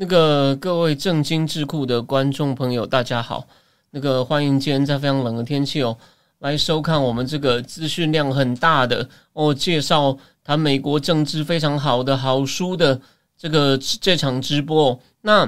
那个各位正经智库的观众朋友，大家好。那个欢迎今天在非常冷的天气哦，来收看我们这个资讯量很大的哦，介绍谈美国政治非常好的好书的这个这场直播。那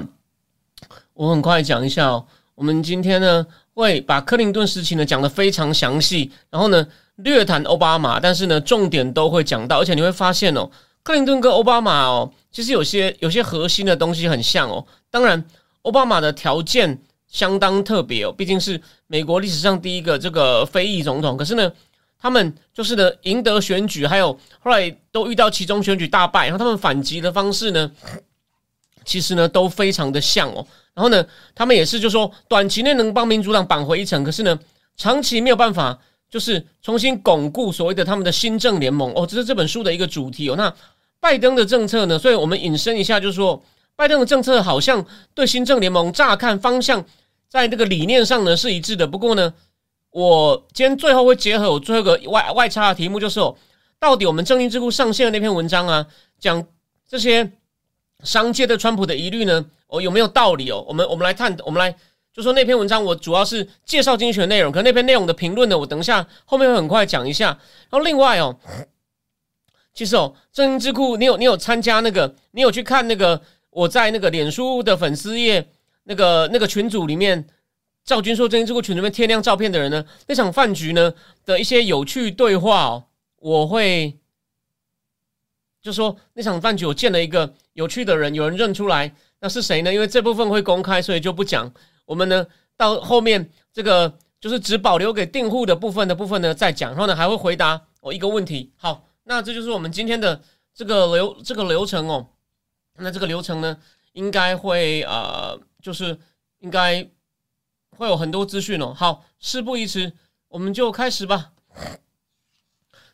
我很快讲一下哦，我们今天呢会把克林顿时期呢讲的非常详细，然后呢略谈奥巴马，但是呢重点都会讲到，而且你会发现哦，克林顿跟奥巴马哦，其实有些有些核心的东西很像哦。当然，奥巴马的条件。相当特别哦，毕竟是美国历史上第一个这个非裔总统。可是呢，他们就是呢赢得选举，还有后来都遇到其中选举大败，然后他们反击的方式呢，其实呢都非常的像哦。然后呢，他们也是就说短期内能帮民主党扳回一城，可是呢长期没有办法，就是重新巩固所谓的他们的新政联盟哦。这是这本书的一个主题哦。那拜登的政策呢？所以我们引申一下，就是说拜登的政策好像对新政联盟乍看方向。在这个理念上呢是一致的，不过呢，我今天最后会结合我最后一个外外插的题目，就是哦，到底我们正义智库上线的那篇文章啊，讲这些商界对川普的疑虑呢，哦有没有道理哦？我们我们来探，我们来就说那篇文章，我主要是介绍经济学内容，可那篇内容的评论呢，我等一下后面会很快讲一下。然后另外哦，其实哦，正音智库，你有你有参加那个，你有去看那个我在那个脸书的粉丝页。那个那个群组里面，赵军说：“正音智库群里面贴亮照片的人呢，那场饭局呢的一些有趣对话哦，我会就说那场饭局我见了一个有趣的人，有人认出来，那是谁呢？因为这部分会公开，所以就不讲。我们呢到后面这个就是只保留给订户的部分的部分呢再讲，然后呢还会回答我一个问题。好，那这就是我们今天的这个流这个流程哦。那这个流程呢应该会呃。就是应该会有很多资讯哦。好，事不宜迟，我们就开始吧。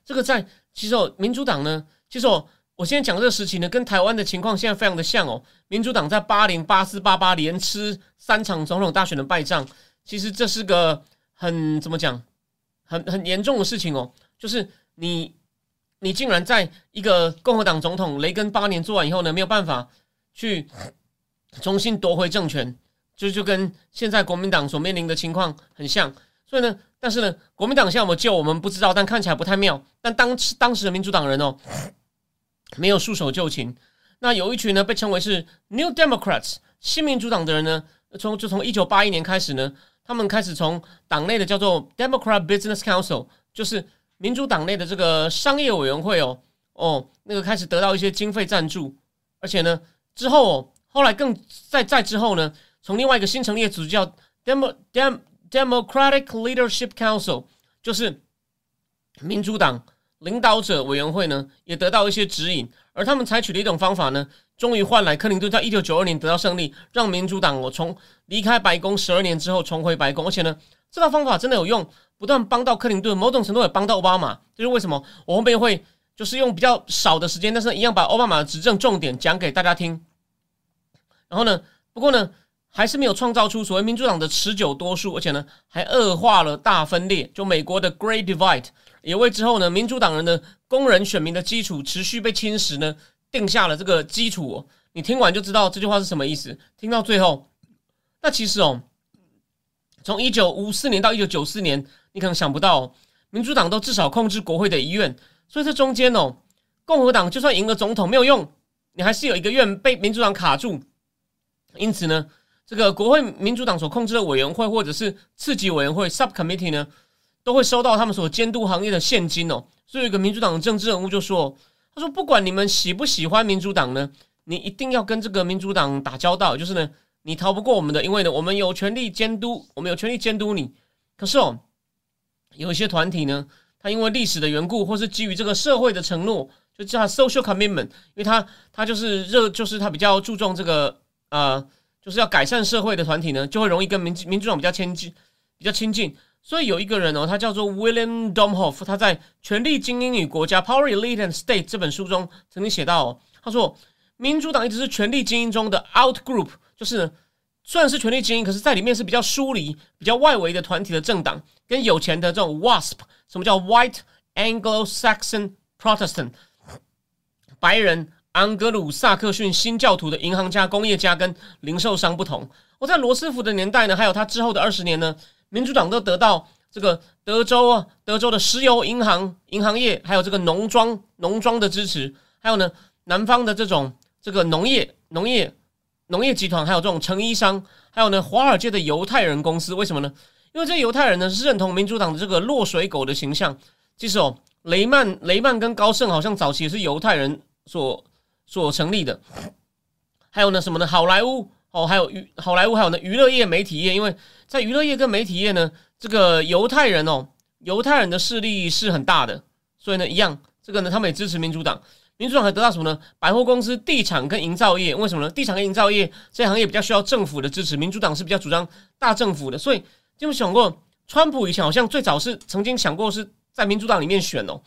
这个在其实哦，民主党呢，其实哦，我现在讲这个时期呢，跟台湾的情况现在非常的像哦。民主党在八零八四八八连吃三场总统大选的败仗，其实这是个很怎么讲，很很严重的事情哦。就是你你竟然在一个共和党总统雷根八年做完以后呢，没有办法去。重新夺回政权，就就跟现在国民党所面临的情况很像。所以呢，但是呢，国民党现在有没有救我们不知道，但看起来不太妙。但当当时的民主党人哦，没有束手就擒。那有一群呢，被称为是 New Democrats 新民主党的人呢，从就从一九八一年开始呢，他们开始从党内的叫做 Democrat Business Council，就是民主党内的这个商业委员会哦哦，那个开始得到一些经费赞助，而且呢之后哦。后来更在在之后呢，从另外一个新成立的组织叫 Dem Dem Democratic Leadership Council，就是民主党领导者委员会呢，也得到一些指引。而他们采取的一种方法呢，终于换来克林顿在一九九二年得到胜利，让民主党我从离开白宫十二年之后重回白宫。而且呢，这套方法真的有用，不断帮到克林顿，某种程度也帮到奥巴马。这是为什么？我后面会就是用比较少的时间，但是一样把奥巴马的执政重点讲给大家听。然后呢？不过呢，还是没有创造出所谓民主党的持久多数，而且呢，还恶化了大分裂。就美国的 Great Divide 也为之后呢，民主党人的工人选民的基础持续被侵蚀呢，定下了这个基础。你听完就知道这句话是什么意思。听到最后，那其实哦，从一九五四年到一九九四年，你可能想不到，民主党都至少控制国会的一院，所以这中间哦，共和党就算赢了总统没有用，你还是有一个院被民主党卡住。因此呢，这个国会民主党所控制的委员会或者是次级委员会 （subcommittee） 呢，都会收到他们所监督行业的现金哦。所以，一个民主党的政治人物就说：“他说，不管你们喜不喜欢民主党呢，你一定要跟这个民主党打交道。就是呢，你逃不过我们的，因为呢，我们有权利监督，我们有权利监督你。可是哦，有一些团体呢，他因为历史的缘故，或是基于这个社会的承诺，就叫 social commitment，因为他他就是热，就是他比较注重这个。”呃，就是要改善社会的团体呢，就会容易跟民民主党比较亲近，比较亲近。所以有一个人哦，他叫做 William Domhoff，他在《权力精英与国家 Power Elite and State》这本书中曾经写到哦，他说民主党一直是权力精英中的 out group，就是虽然是权力精英，可是在里面是比较疏离、比较外围的团体的政党，跟有钱的这种 WASP，什么叫 White Anglo-Saxon Protestant，白人。安格鲁萨克逊新教徒的银行家、工业家跟零售商不同。我在罗斯福的年代呢，还有他之后的二十年呢，民主党都得到这个德州啊，德州的石油银行、银行业，还有这个农庄、农庄的支持，还有呢，南方的这种这个农业、农业、农业集团，还有这种成衣商，还有呢，华尔街的犹太人公司。为什么呢？因为这犹太人呢是认同民主党的这个落水狗的形象。其实哦，雷曼、雷曼跟高盛好像早期也是犹太人所。所成立的，还有呢什么呢？好莱坞哦，还有娱好莱坞，还有呢娱乐业、媒体业，因为在娱乐业跟媒体业呢，这个犹太人哦，犹太人的势力是很大的，所以呢，一样这个呢，他们也支持民主党。民主党还得到什么呢？百货公司、地产跟营造业，为什么呢？地产跟营造业这行业比较需要政府的支持，民主党是比较主张大政府的。所以有没有想过，川普以前好像最早是曾经想过是在民主党里面选哦，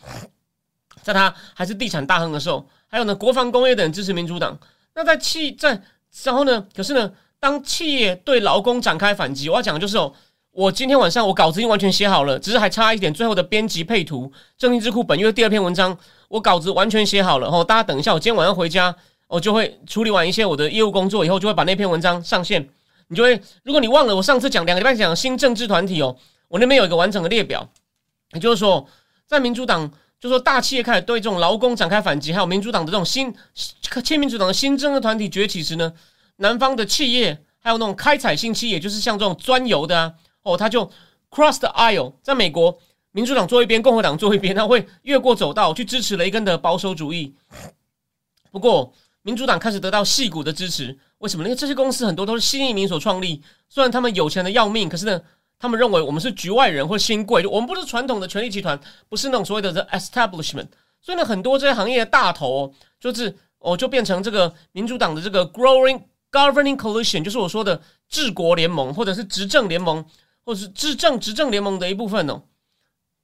在他还是地产大亨的时候。还有呢，国防工业等支持民主党。那在企在然后呢？可是呢，当企业对劳工展开反击，我要讲的就是哦，我今天晚上我稿子已经完全写好了，只是还差一点最后的编辑配图。正经智库本月第二篇文章，我稿子完全写好了。哦，大家等一下，我今天晚上回家，我就会处理完一些我的业务工作以后，就会把那篇文章上线。你就会，如果你忘了我上次讲两个礼拜讲新政治团体哦，我那边有一个完整的列表，也就是说，在民主党。就说大企业开始对这种劳工展开反击，还有民主党的这种新亲民主党的新政的团体崛起时呢，南方的企业还有那种开采性企业，就是像这种钻油的啊，哦，他就 cross the aisle，在美国民主党坐一边，共和党坐一边，他会越过走道去支持雷根的保守主义。不过民主党开始得到戏股的支持，为什么？因为这些公司很多都是新移民所创立，虽然他们有钱的要命，可是呢。他们认为我们是局外人或新贵，我们不是传统的权力集团，不是那种所谓的 the establishment。所以呢，很多这些行业的大头，就是哦，就变成这个民主党的这个 growing governing coalition，就是我说的治国联盟，或者是执政联盟，或者是执政执政联盟的一部分哦。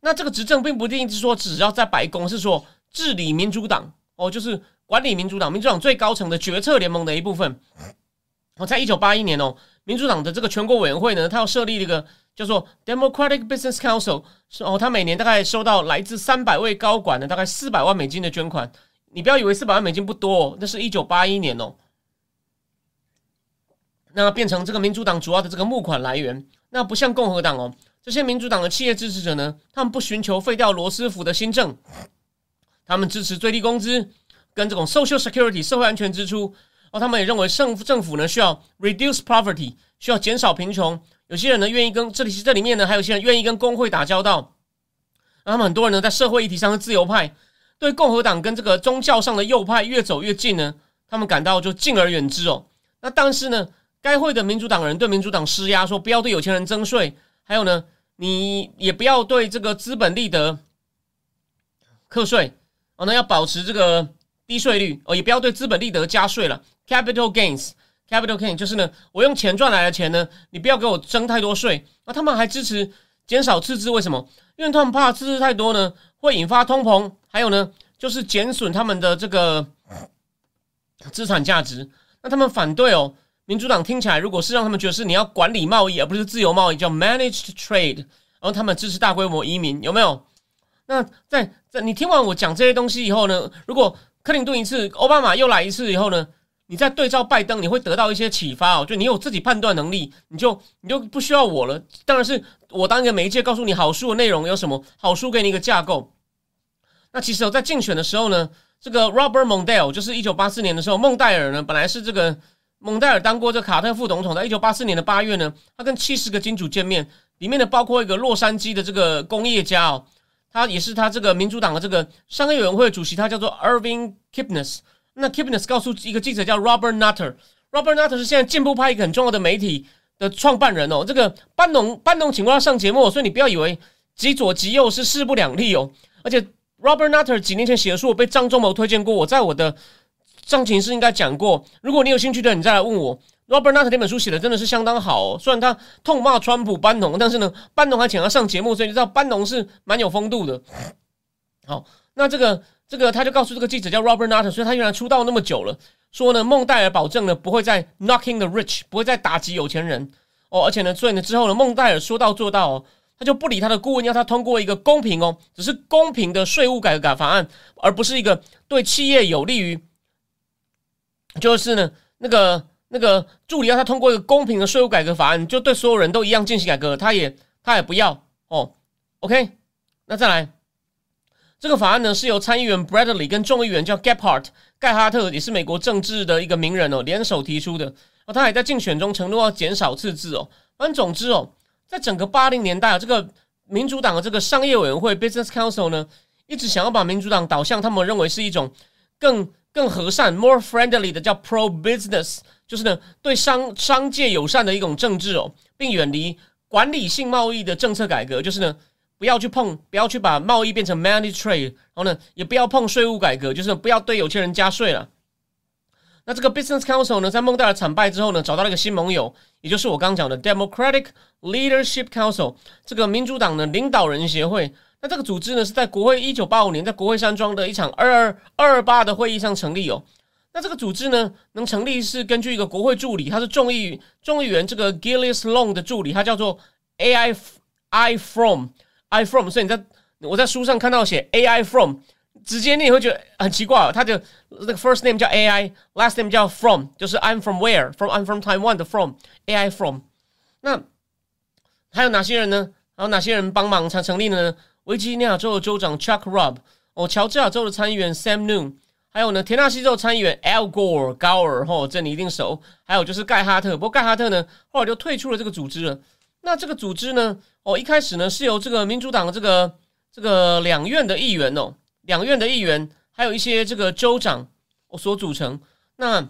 那这个执政并不一定是说只要在白宫，是说治理民主党哦，就是管理民主党，民主党最高层的决策联盟的一部分。我在一九八一年哦，民主党的这个全国委员会呢，它要设立一个。叫做 Democratic Business Council，是哦，他每年大概收到来自三百位高管的大概四百万美金的捐款。你不要以为四百万美金不多，哦那是一九八一年哦。那变成这个民主党主要的这个募款来源。那不像共和党哦，这些民主党的企业支持者呢，他们不寻求废掉罗斯福的新政，他们支持最低工资跟这种 Social Security 社会安全支出。哦，他们也认为政府政府呢需要 reduce poverty，需要减少贫穷。有些人呢愿意跟这里这里面呢，还有些人愿意跟工会打交道。那他们很多人呢在社会议题上是自由派，对共和党跟这个宗教上的右派越走越近呢，他们感到就敬而远之哦。那但是呢，该会的民主党人对民主党施压，说不要对有钱人征税，还有呢，你也不要对这个资本利得课税哦，那要保持这个低税率哦，也不要对资本利得加税了，capital gains。Capital gain 就是呢，我用钱赚来的钱呢，你不要给我征太多税。那他们还支持减少赤字，为什么？因为他们怕赤字太多呢，会引发通膨，还有呢，就是减损他们的这个资产价值。那他们反对哦，民主党听起来，如果是让他们觉得是你要管理贸易，而不是自由贸易，叫 managed trade，然后他们支持大规模移民，有没有？那在在你听完我讲这些东西以后呢，如果克林顿一次，奥巴马又来一次以后呢？你再对照拜登，你会得到一些启发哦。就你有自己判断能力，你就你就不需要我了。当然是我当一个媒介，告诉你好书的内容有什么好书，给你一个架构。那其实我在竞选的时候呢，这个 Robert Mondale 就是一九八四年的时候，孟戴尔呢本来是这个孟戴尔当过这卡特副总统，在一九八四年的八月呢，他跟七十个金主见面，里面呢包括一个洛杉矶的这个工业家哦，他也是他这个民主党的这个商业委员会主席，他叫做 Irving Kipnis。那 Kipnis 告诉一个记者叫 Robert Nutter，Robert Nutter 是现在进步派一个很重要的媒体的创办人哦。这个班农班农请过他上节目，所以你不要以为极左极右是势不两立哦。而且 Robert Nutter 几年前写的书我被张忠谋推荐过，我在我的上情是应该讲过。如果你有兴趣的，你再来问我。Robert Nutt 那本书写的真的是相当好哦。虽然他痛骂川普班农，但是呢，班农还请他上节目，所以你知道班农是蛮有风度的。好，那这个这个他就告诉这个记者叫 Robert Nutt，所以他原来出道那么久了，说呢，孟戴尔保证呢不会再 knocking the rich，不会再打击有钱人哦。而且呢，所以呢之后呢，孟戴尔说到做到哦。他就不理他的顾问，要他通过一个公平哦，只是公平的税务改革法案，而不是一个对企业有利于，就是呢，那个那个助理要他通过一个公平的税务改革法案，就对所有人都一样进行改革，他也他也不要哦。OK，那再来，这个法案呢是由参议员 Bradley 跟众议员叫 Gephardt 盖哈特，也是美国政治的一个名人哦，联手提出的。哦，他还在竞选中承诺要减少赤字哦。反正总之哦。在整个八零年代啊，这个民主党的这个商业委员会 （Business Council） 呢，一直想要把民主党导向他们认为是一种更更和善、more friendly 的叫 pro business，就是呢对商商界友善的一种政治哦，并远离管理性贸易的政策改革，就是呢不要去碰，不要去把贸易变成 money trade，然后呢也不要碰税务改革，就是不要对有钱人加税了。那这个 Business Council 呢，在孟戴尔惨败之后呢，找到了一个新盟友，也就是我刚讲的 Democratic Leadership Council 这个民主党的领导人协会。那这个组织呢，是在国会一九八五年在国会山庄的一场二二二八的会议上成立哦。那这个组织呢，能成立是根据一个国会助理，他是众议众议员这个 Gillis Long 的助理，他叫做 AI I from I from，所以你在我在书上看到写 AI from。直接念会觉得很奇怪，他的那个 first name 叫 AI，last name 叫 From，就是 I'm from where？From I'm from Taiwan 的 From，AI From。那还有哪些人呢？还有哪些人帮忙才成立呢？维吉尼亚州的州长 Chuck Robb，哦，乔治亚州的参议员 Sam Noon 还有呢，田纳西州参议员 Al Gore 高尔，吼，这你一定熟。还有就是盖哈特，不过盖哈特呢，后来就退出了这个组织了。那这个组织呢，哦，一开始呢是由这个民主党的这个这个两院的议员哦。两院的议员，还有一些这个州长所组成，那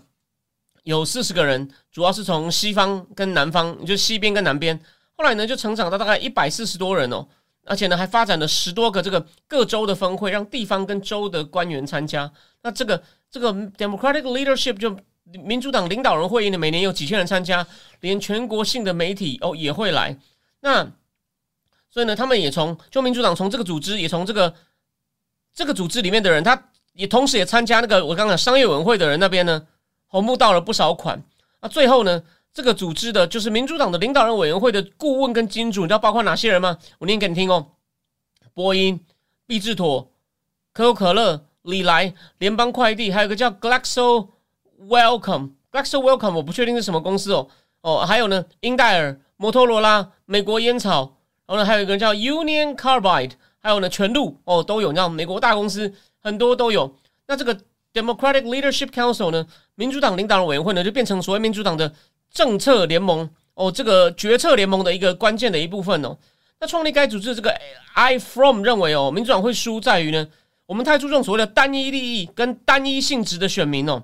有四十个人，主要是从西方跟南方，就西边跟南边。后来呢，就成长到大概一百四十多人哦，而且呢，还发展了十多个这个各州的分会，让地方跟州的官员参加。那这个这个 Democratic Leadership 就民主党领导人会议呢，每年有几千人参加，连全国性的媒体哦也会来。那所以呢，他们也从就民主党从这个组织，也从这个。这个组织里面的人，他也同时也参加那个我刚刚商业委员会的人那边呢，红募到了不少款。那最后呢，这个组织的就是民主党的领导人委员会的顾问跟金主，你知道包括哪些人吗？我念给你听哦：波音、必智妥、可口可乐、李来、联邦快递，还有个叫 Glaxo Welcome。Glaxo Welcome 我不确定是什么公司哦。哦，还有呢，英戴尔、摩托罗拉、美国烟草，然后呢，还有一个叫 Union Carbide。还有呢，全路哦都有，你知道美国大公司很多都有。那这个 Democratic Leadership Council 呢，民主党领导人委员会呢，就变成所谓民主党的政策联盟哦，这个决策联盟的一个关键的一部分哦。那创立该组织这个 I From 认为哦，民主党会输在于呢，我们太注重所谓的单一利益跟单一性质的选民哦，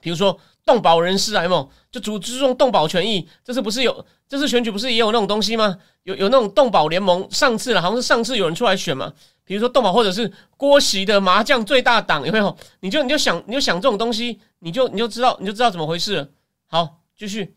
比如说。动保人士啊，有就主注重动保权益，这次不是有，这次选举不是也有那种东西吗？有有那种动保联盟，上次了，好像是上次有人出来选嘛。比如说动保，或者是郭席的麻将最大党，有没有？你就你就想你就想这种东西，你就你就知道你就知道怎么回事了。好，继续。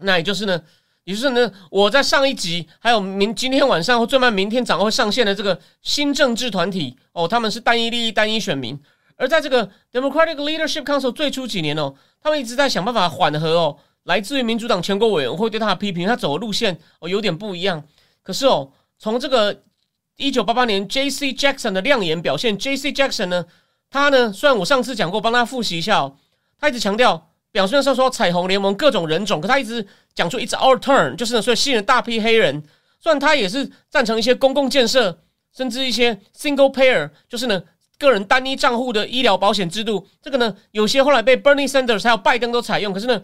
那也就是呢，也就是呢，我在上一集还有明今天晚上或最慢明天早上会上线的这个新政治团体哦，他们是单一利益、单一选民。而在这个 Democratic Leadership Council 最初几年哦，他们一直在想办法缓和哦，来自于民主党全国委员会对他的批评，他走的路线哦有点不一样。可是哦，从这个一九八八年 J.C. Jackson 的亮眼表现，J.C. Jackson 呢，他呢虽然我上次讲过，帮他复习一下哦，他一直强调表面上说彩虹联盟各种人种，可他一直讲出 It's our turn，就是呢，所以吸引了大批黑人。虽然他也是赞成一些公共建设，甚至一些 Single Payer，就是呢。个人单一账户的医疗保险制度，这个呢，有些后来被 Bernie Sanders 还有拜登都采用。可是呢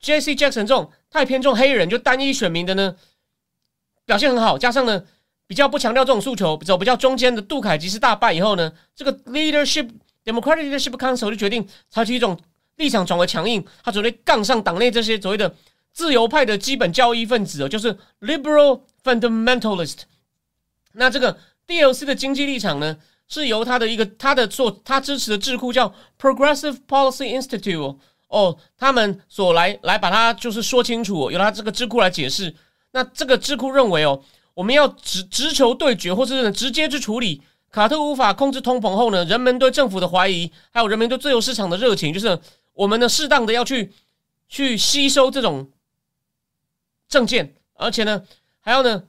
，J.C. Jackson 这种太偏重黑人就单一选民的呢，表现很好。加上呢，比较不强调这种诉求，走比较中间的杜凯吉斯大败以后呢，这个 Leadership Democratic Leadership Council 就决定采取一种立场转为强硬，他准备杠上党内这些所谓的自由派的基本教义分子哦，就是 Liberal Fundamentalist。那这个 DLC 的经济立场呢？是由他的一个他的做他支持的智库叫 Progressive Policy Institute 哦，他们所来来把它就是说清楚，由他这个智库来解释。那这个智库认为哦，我们要直直球对决，或是直接去处理卡特无法控制通膨后呢，人们对政府的怀疑，还有人们对自由市场的热情，就是我们呢适当的要去去吸收这种证件，而且呢还要呢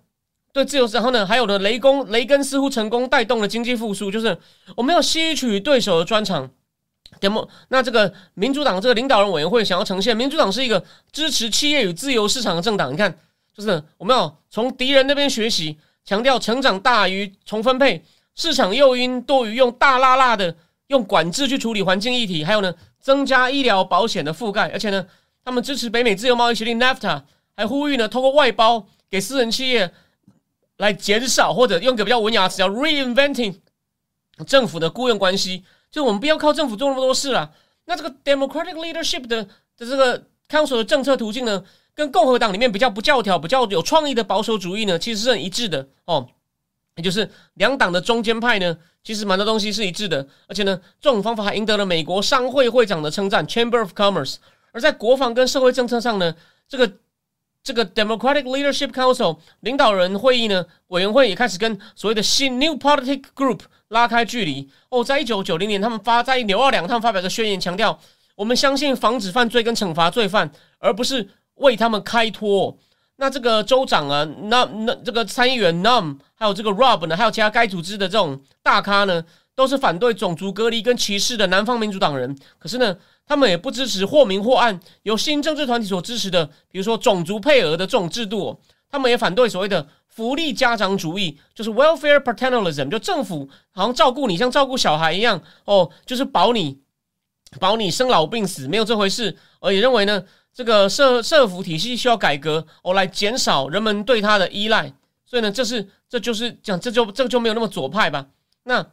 对自由，然后呢还有呢雷公雷根似乎成功带动了经济复苏，就是我们要吸取对手的专长。点么？那这个民主党这个领导人委员会想要呈现，民主党是一个支持企业与自由市场的政党。你看，就是我们要从敌人那边学习，强调成长大于重分配，市场诱因多于用大辣辣的用管制去处理环境议题，还有呢，增加医疗保险的覆盖，而且呢，他们支持北美自由贸易协定 NAFTA，还呼吁呢，通过外包给私人企业来减少或者用个比较文雅的词叫 reinventing 政府的雇佣关系。就我们不要靠政府做那么多事了。那这个 Democratic Leadership 的的这个 Council 的政策途径呢，跟共和党里面比较不教条、比较有创意的保守主义呢，其实是很一致的哦。也就是两党的中间派呢，其实蛮多东西是一致的。而且呢，这种方法还赢得了美国商会会长的称赞 （Chamber of Commerce）。而在国防跟社会政策上呢，这个。这个 Democratic Leadership Council 领导人会议呢，委员会也开始跟所谓的新 New Politic Group 拉开距离。哦，在一九九零年，他们发在纽奥良，他们发表个宣言，强调我们相信防止犯罪跟惩罚罪犯，而不是为他们开脱。那这个州长啊，那那这个参议员 Num，还有这个 Rob 呢，还有其他该组织的这种大咖呢，都是反对种族隔离跟歧视的南方民主党人。可是呢？他们也不支持或明或暗由新政治团体所支持的，比如说种族配额的这种制度。他们也反对所谓的福利家长主义，就是 welfare paternalism，就政府好像照顾你像照顾小孩一样哦，就是保你保你生老病死，没有这回事。而也认为呢，这个社社服体系需要改革哦，来减少人们对他的依赖。所以呢，这是这就是讲这就这个就没有那么左派吧？那。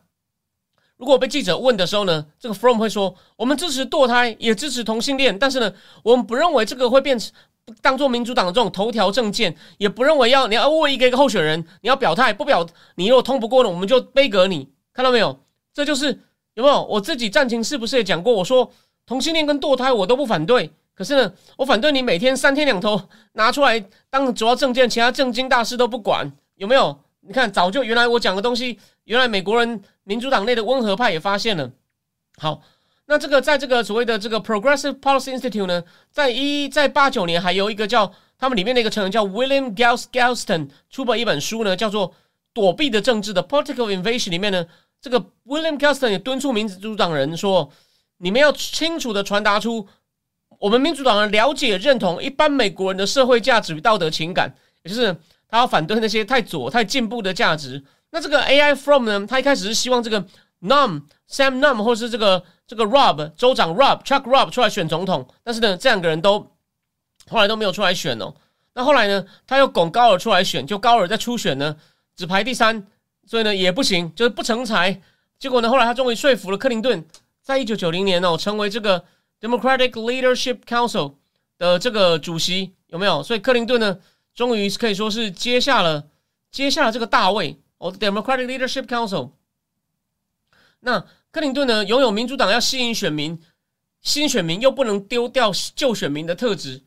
如果被记者问的时候呢，这个 From 会说：“我们支持堕胎，也支持同性恋，但是呢，我们不认为这个会变成当做民主党的这种头条政见，也不认为要你要为一个一个候选人你要表态，不表你如果通不过呢，我们就背革你。看到没有？这就是有没有？我自己战情是不是也讲过？我说同性恋跟堕胎我都不反对，可是呢，我反对你每天三天两头拿出来当主要政见，其他政经大事都不管，有没有？你看，早就原来我讲的东西，原来美国人。”民主党内的温和派也发现了。好，那这个在这个所谓的这个 Progressive Policy Institute 呢，在一在八九年还有一个叫他们里面的一个成员叫 William Gals Galston 出版一本书呢，叫做《躲避的政治》的 Political Invasion 里面呢，这个 William Galston 也敦促民主党人说，你们要清楚的传达出我们民主党人了解认同一般美国人的社会价值与道德情感，也就是他要反对那些太左太进步的价值。那这个 AI from 呢？他一开始是希望这个 Num Sam Num 或是这个这个 Rob 州长 Rob Chuck Rob 出来选总统，但是呢，这两个人都后来都没有出来选哦。那后来呢，他又拱高尔出来选，就高尔在初选呢只排第三，所以呢也不行，就是不成才。结果呢，后来他终于说服了克林顿，在一九九零年哦，成为这个 Democratic Leadership Council 的这个主席，有没有？所以克林顿呢，终于可以说是接下了接下了这个大位。哦，Democratic Leadership Council。那克林顿呢，拥有民主党要吸引选民、新选民，又不能丢掉旧选民的特质。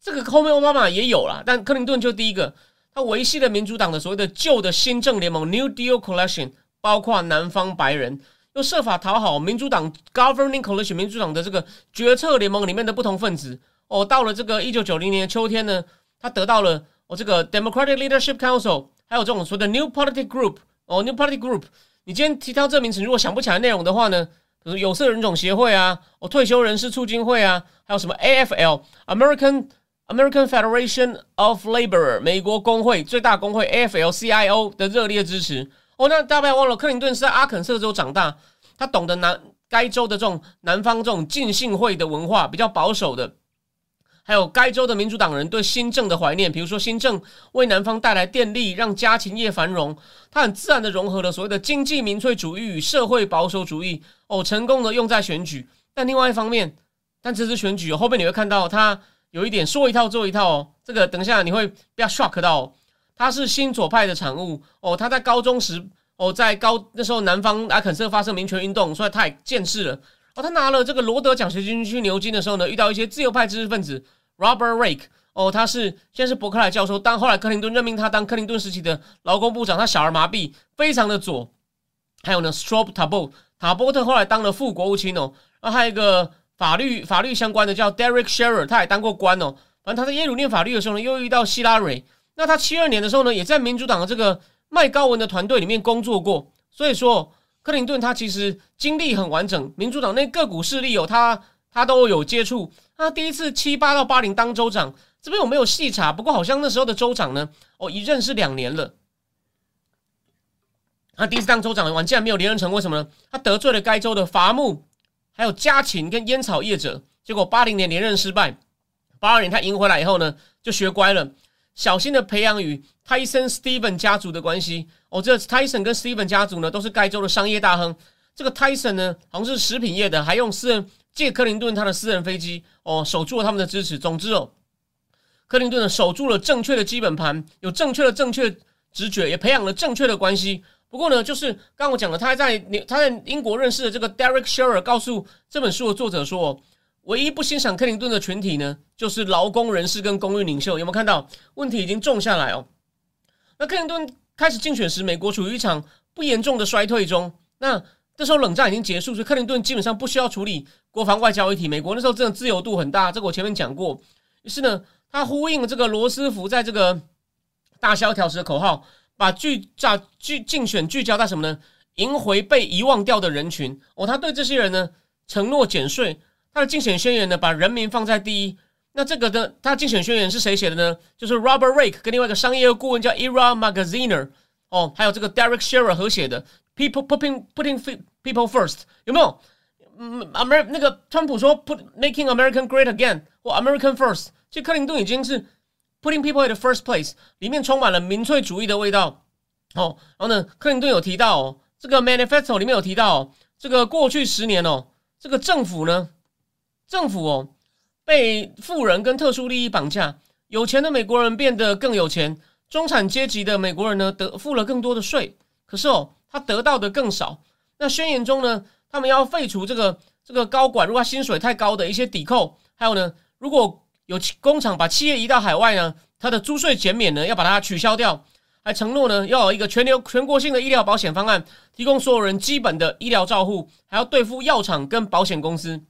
这个后面奥巴马也有了，但克林顿就第一个，他维系了民主党的所谓的旧的新政联盟 （New Deal Coalition），包括南方白人，又设法讨好民主党 （Governing Coalition） 民主党的这个决策联盟里面的不同分子。哦，到了这个一九九零年秋天呢，他得到了哦这个 Democratic Leadership Council。还有这种说的 New Politic Group 哦，New Politic Group，你今天提到这名词，如果想不起来内容的话呢，比如有色人种协会啊，哦，退休人士促进会啊，还有什么 AFL American American Federation of Labor 美国工会最大工会 AFL CIO 的热烈支持哦，那大家不要忘了，克林顿是在阿肯色州长大，他懂得南该州的这种南方这种浸信会的文化，比较保守的。还有该州的民主党人对新政的怀念，比如说新政为南方带来电力，让家禽业繁荣，它很自然的融合了所谓的经济民粹主义与社会保守主义，哦，成功的用在选举。但另外一方面，但这次选举后面你会看到，它有一点说一套做一套哦。这个等一下你会比较 shock 到，他是新左派的产物哦。他在高中时哦，在高那时候南方阿肯色发生民权运动，所以他也见识了。哦，他拿了这个罗德奖学金去牛津的时候呢，遇到一些自由派知识分子 Robert Rake，哦，他是先是伯克莱教授，但后来克林顿任命他当克林顿时期的劳工部长，他小儿麻痹，非常的左。还有呢，Strobe Taub 塔波特后来当了副国务卿哦，然后还有一个法律法律相关的叫 Derek Sherer，他也当过官哦。反正他在耶鲁念法律的时候呢，又遇到希拉蕊。那他七二年的时候呢，也在民主党的这个麦高文的团队里面工作过。所以说，克林顿他其实经历很完整，民主党那个股势力有他他都有接触。他第一次七八到八零当州长，这边我没有细查，不过好像那时候的州长呢，哦一任是两年了。他第一次当州长完，竟然没有连任成，为什么呢？他得罪了该州的伐木、还有家禽跟烟草业者，结果八零年连任失败。八二年他赢回来以后呢，就学乖了，小心的培养与 Tyson Steven 家族的关系。哦，这 Tyson 跟 Steven 家族呢，都是该州的商业大亨。这个 Tyson 呢，好像是食品业的，还用私人借克林顿他的私人飞机哦，守住了他们的支持。总之哦，克林顿呢，守住了正确的基本盘，有正确的正确直觉，也培养了正确的关系。不过呢，就是刚我讲了，他在他在英国认识的这个 Derek Sherer 告诉这本书的作者说，唯一不欣赏克林顿的群体呢，就是劳工人士跟公运领袖。有没有看到问题已经种下来哦？那克林顿开始竞选时，美国处于一场不严重的衰退中。那这时候冷战已经结束，所以克林顿基本上不需要处理国防外交议题。美国那时候真的自由度很大，这个我前面讲过。于是呢，他呼应了这个罗斯福在这个大萧条时的口号。把聚焦聚竞选聚焦在什么呢？赢回被遗忘掉的人群哦，他对这些人呢承诺减税。他的竞选宣言呢，把人民放在第一。那这个呢，他竞选宣言是谁写的呢？就是 Robert Rake 跟另外一个商业顾问叫 Ira Magaziner 哦，还有这个 Derek Sherer 合写的。People putting putting people first 有没有？嗯，Amer 那个川普说 Put making American great again 或 American first，其实克林顿已经是。Putting people in the first place 里面充满了民粹主义的味道。哦，然后呢，克林顿有提到哦，这个 manifesto 里面有提到，这个过去十年哦，这个政府呢，政府哦，被富人跟特殊利益绑架，有钱的美国人变得更有钱，中产阶级的美国人呢，得付了更多的税，可是哦，他得到的更少。那宣言中呢，他们要废除这个这个高管如果薪水太高的一些抵扣，还有呢，如果有工厂把企业移到海外呢，它的租税减免呢要把它取消掉，还承诺呢要有一个全流全国性的医疗保险方案，提供所有人基本的医疗照护，还要对付药厂跟保险公司。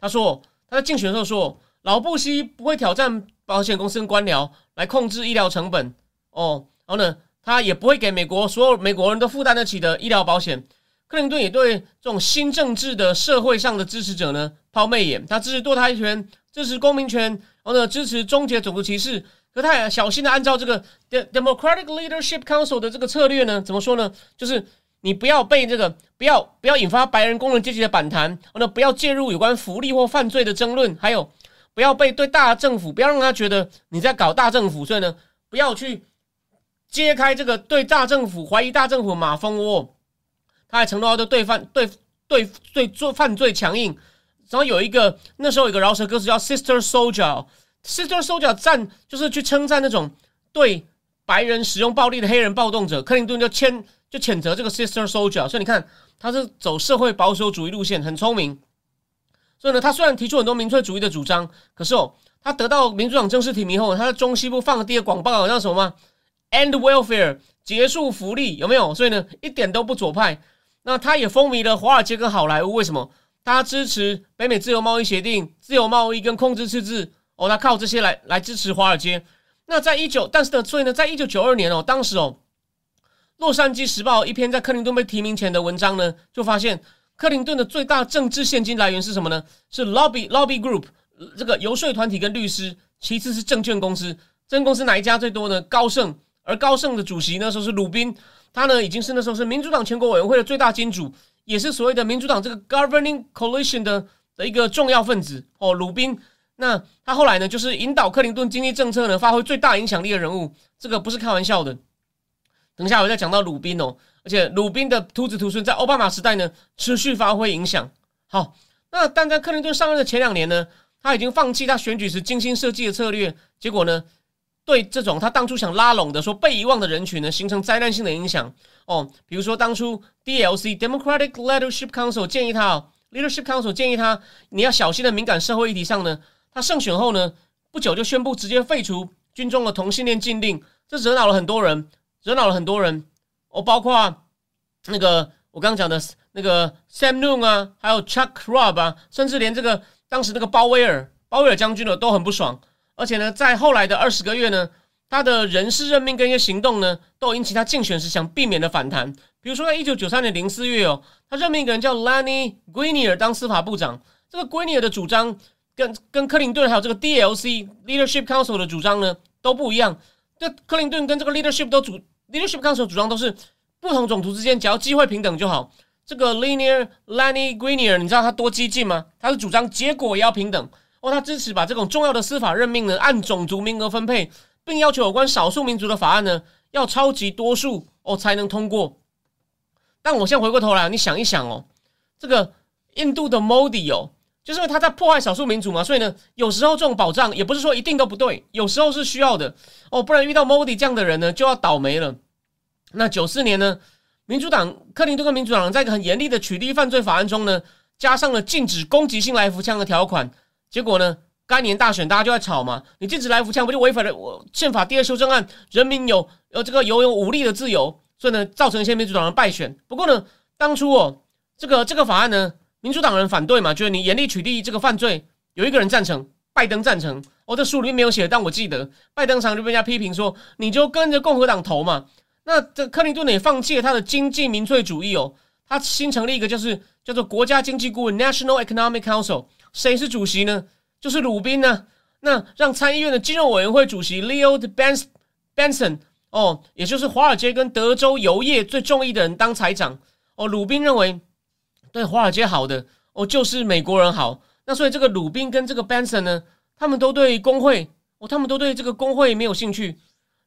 他说他在竞选的时候说，老布希不会挑战保险公司跟官僚来控制医疗成本哦，然后呢，他也不会给美国所有美国人都负担得起的医疗保险。克林顿也对这种新政治的社会上的支持者呢抛媚眼，他支持堕胎权。支持公民权，然后呢，支持终结种族歧视。可他也小心的按照这个 Democratic Leadership Council 的这个策略呢，怎么说呢？就是你不要被这个，不要不要引发白人工人阶级的反弹，然后呢，不要介入有关福利或犯罪的争论，还有不要被对大政府，不要让他觉得你在搞大政府。所以呢，不要去揭开这个对大政府怀疑大政府马蜂窝。他还承诺要对犯对对对做犯罪强硬。然后有一个那时候有个饶舌歌词叫 Sister Soldier，Sister Soldier 赞就是去称赞那种对白人使用暴力的黑人暴动者，克林顿就签就谴责这个 Sister Soldier，所以你看他是走社会保守主义路线，很聪明。所以呢，他虽然提出很多民粹主义的主张，可是哦，他得到民主党正式提名后，他在中西部放的第一个广告叫什么吗？End welfare，结束福利，有没有？所以呢，一点都不左派。那他也风靡了华尔街跟好莱坞，为什么？他支持北美自由贸易协定、自由贸易跟控制赤字哦，他靠这些来来支持华尔街。那在一九，但是呢，所以呢，在一九九二年哦，当时哦，《洛杉矶时报》一篇在克林顿被提名前的文章呢，就发现克林顿的最大政治现金来源是什么呢？是 lobby lobby group 这个游说团体跟律师，其次是证券公司。证券公司哪一家最多呢？高盛，而高盛的主席那时候是鲁宾，他呢已经是那时候是民主党全国委员会的最大金主。也是所谓的民主党这个 governing coalition 的的一个重要分子哦，鲁宾。那他后来呢，就是引导克林顿经济政策呢，发挥最大影响力的人物。这个不是开玩笑的。等一下我再讲到鲁宾哦，而且鲁宾的徒子徒孙在奥巴马时代呢，持续发挥影响。好，那但在克林顿上任的前两年呢，他已经放弃他选举时精心设计的策略，结果呢？对这种他当初想拉拢的说被遗忘的人群呢，形成灾难性的影响哦。比如说当初 DLC Democratic Leadership Council 建议他哦 Leadership Council 建议他你要小心的敏感社会议题上呢，他胜选后呢，不久就宣布直接废除军中的同性恋禁令，这惹恼了很多人，惹恼了很多人，哦，包括那个我刚刚讲的那个 Sam Nunn 啊，还有 Chuck Rob 啊，甚至连这个当时那个鲍威尔鲍威尔将军呢都很不爽，而且呢，在后来的二十个月呢。他的人事任命跟一些行动呢，都引起他竞选时想避免的反弹。比如说，在一九九三年零四月哦，他任命一个人叫 Lanny Grenier 当司法部长。这个 Grenier 的主张跟跟克林顿还有这个 DLC Leadership Council 的主张呢都不一样。这克林顿跟这个 Leadership 都主 Leadership Council 主张都是不同种族之间只要机会平等就好。这个 Linear Lenny greener 你知道他多激进吗？他是主张结果也要平等哦，他支持把这种重要的司法任命呢按种族名额分配。并要求有关少数民族的法案呢，要超级多数哦才能通过。但我现在回过头来，你想一想哦，这个印度的 Modi 哦，就是因为他在破坏少数民族嘛，所以呢，有时候这种保障也不是说一定都不对，有时候是需要的哦，不然遇到 Modi 这样的人呢，就要倒霉了。那九四年呢，民主党克林顿跟民主党在一个很严厉的取缔犯罪法案中呢，加上了禁止攻击性来福枪的条款，结果呢？该年大选，大家就在吵嘛。你禁止来福枪，不就违反了宪法第二修正案？人民有有这个有有武力的自由，所以呢，造成一些民主党人败选。不过呢，当初哦，这个这个法案呢，民主党人反对嘛，就是你严厉取缔这个犯罪，有一个人赞成，拜登赞成。哦，这书里面没有写，但我记得拜登常就被人家批评说，你就跟着共和党投嘛。那这克林顿，也放弃了他的经济民粹主义哦，他新成立一个就是叫做国家经济顾问 （National Economic Council），谁是主席呢？就是鲁宾呢，那让参议院的金融委员会主席 Leo Benson 哦，也就是华尔街跟德州油业最中意的人当财长哦。鲁宾认为对华尔街好的哦，就是美国人好。那所以这个鲁宾跟这个 Benson 呢，他们都对工会哦，他们都对这个工会没有兴趣。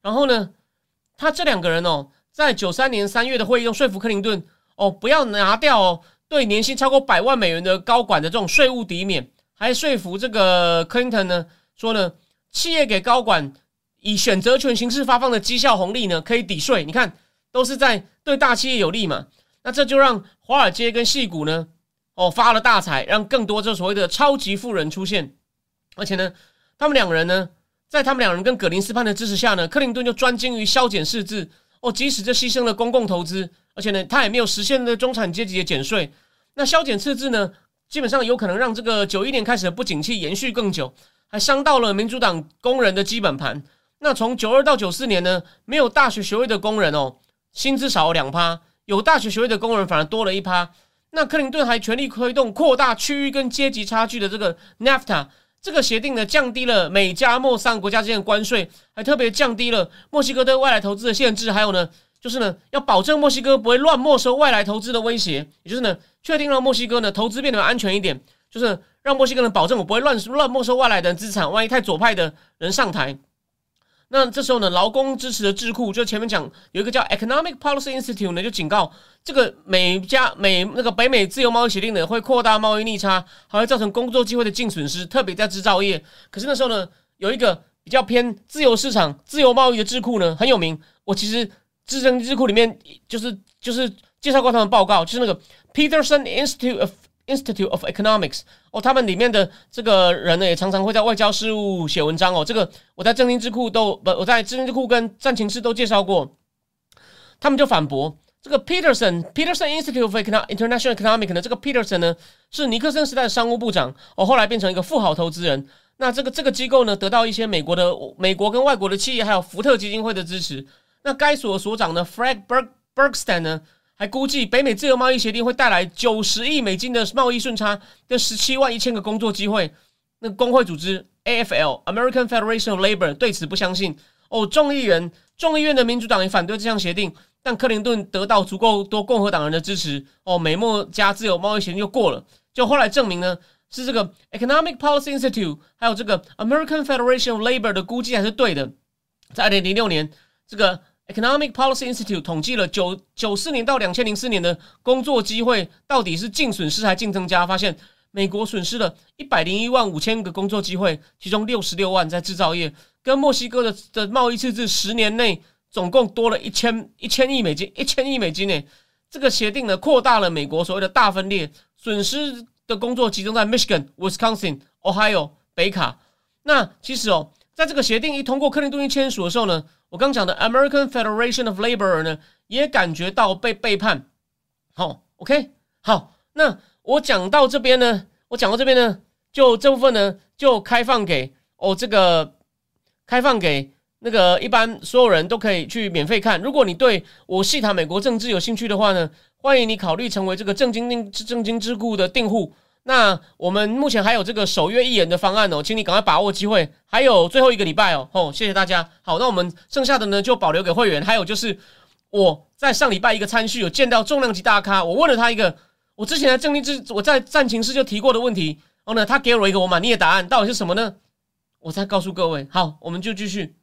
然后呢，他这两个人哦，在九三年三月的会议中说服克林顿哦，不要拿掉哦，对年薪超过百万美元的高管的这种税务抵免。还说服这个 Clinton 呢，说呢，企业给高管以选择权形式发放的绩效红利呢，可以抵税。你看，都是在对大企业有利嘛。那这就让华尔街跟戏股呢，哦发了大财，让更多这所谓的超级富人出现。而且呢，他们两人呢，在他们两人跟葛林斯潘的支持下呢，克林顿就专精于削减赤字。哦，即使这牺牲了公共投资，而且呢，他也没有实现的中产阶级的减税。那削减赤字呢？基本上有可能让这个九一年开始的不景气延续更久，还伤到了民主党工人的基本盘。那从九二到九四年呢，没有大学学位的工人哦，薪资少了两趴；有大学学位的工人反而多了一趴。那克林顿还全力推动扩大区域跟阶级差距的这个 NAFTA 这个协定呢，降低了美加墨三个国家之间的关税，还特别降低了墨西哥对外来投资的限制，还有呢。就是呢，要保证墨西哥不会乱没收外来投资的威胁，也就是呢，确定让墨西哥呢投资变得安全一点，就是让墨西哥人保证我不会乱乱没收外来的资产，万一太左派的人上台，那这时候呢，劳工支持的智库就前面讲有一个叫 Economic Policy Institute 呢，就警告这个美加美那个北美自由贸易协定呢会扩大贸易逆差，还会造成工作机会的净损失，特别在制造业。可是那时候呢，有一个比较偏自由市场、自由贸易的智库呢很有名，我其实。智能智库里面就是就是介绍过他们报告，就是那个 Peterson Institute of Institute of Economics 哦，他们里面的这个人呢，也常常会在外交事务写文章哦。这个我在正经智库都不，我在正经智库跟战情室都介绍过，他们就反驳这个 Peterson Peterson Institute of International Economics 呢，这个 Peterson 呢是尼克森时代的商务部长哦，后来变成一个富豪投资人。那这个这个机构呢，得到一些美国的美国跟外国的企业还有福特基金会的支持。那该所所长呢，Frank Berg Bergstein 呢，还估计北美自由贸易协定会带来九十亿美金的贸易顺差，跟十七万一千个工作机会。那工会组织 AFL American Federation of Labor 对此不相信。哦，众议员众议院的民主党也反对这项协定，但克林顿得到足够多共和党人的支持。哦，美墨加自由贸易协定就过了。就后来证明呢，是这个 Economic Policy Institute 还有这个 American Federation of Labor 的估计还是对的。在二零零六年，这个 Economic Policy Institute 统计了九九四年到两千零四年的工作机会到底是净损失还净增加，发现美国损失了一百零一万五千个工作机会，其中六十六万在制造业，跟墨西哥的的贸易赤字十年内总共多了一千一千亿美金，一千亿美金呢。这个协定呢扩大了美国所谓的大分裂，损失的工作集中在 Michigan、Wisconsin、Ohio、北卡。那其实哦，在这个协定一通过，克林顿一签署的时候呢，我刚讲的 American Federation of Labor 呢，也感觉到被背叛。好，OK，好，那我讲到这边呢，我讲到这边呢，就这部分呢，就开放给哦，这个开放给那个一般所有人都可以去免费看。如果你对我细谈美国政治有兴趣的话呢，欢迎你考虑成为这个正经定正经之故的订户。那我们目前还有这个首月一元的方案哦，请你赶快把握机会，还有最后一个礼拜哦。哦，谢谢大家。好，那我们剩下的呢就保留给会员。还有就是我在上礼拜一个参叙有见到重量级大咖，我问了他一个我之前的正经之我在战情室就提过的问题，然后呢他给了我一个我满意的答案，到底是什么呢？我再告诉各位。好，我们就继续。